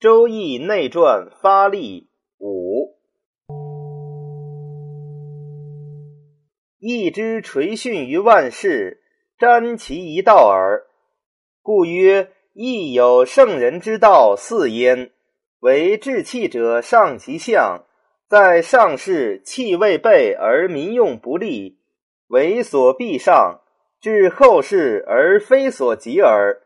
周易内传发力五，易之垂训于万世，瞻其一道耳。故曰：亦有圣人之道四焉。为治气者，上其象，在上世气未备而民用不利，为所必上；至后世而非所及耳。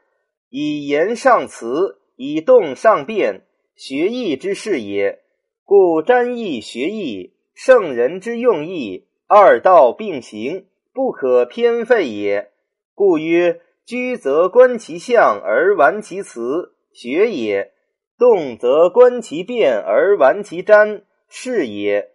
以言上辞，以动上变，学义之事也。故占义学义，圣人之用意，二道并行，不可偏废也。故曰：居则观其象而玩其辞，学也；动则观其变而玩其占，是也。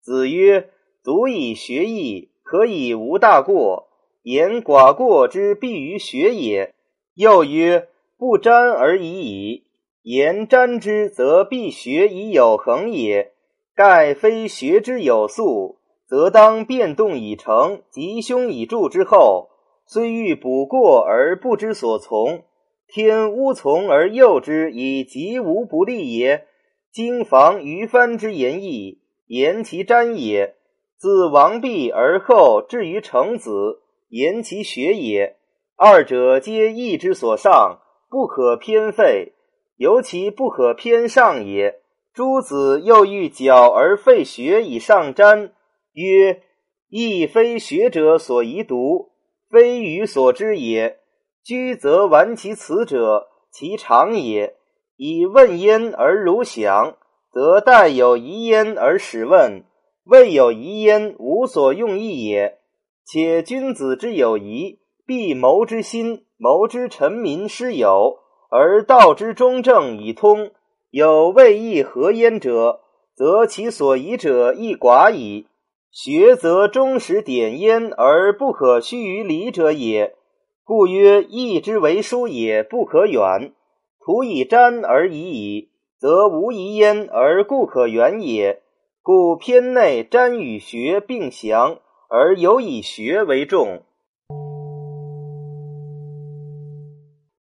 子曰：足以学义，可以无大过。言寡过之必于学也。又曰：不沾而已矣。言沾之，则必学以有恒也。盖非学之有素，则当变动以成，吉凶以助之后，虽欲补过而不知所从，天无从而诱之，以吉无不利也。经房于藩之言义，言其沾也。自王弼而后至于成子，言其学也。二者皆义之所上，不可偏废，尤其不可偏上也。诸子又欲矫而废学以上瞻，曰：亦非学者所宜读，非予所知也。居则玩其辞者，其常也。以问焉而如想，则待有疑焉而始问，未有疑焉，无所用意也。且君子之有疑。必谋之心，谋之臣民师友，而道之中正以通。有未易何焉者，则其所疑者亦寡矣。学则忠实典焉，而不可虚于理者也。故曰：义之为书也，不可远。徒以瞻而已矣，则无疑焉，而故可远也。故篇内瞻与学并详，而有以学为重。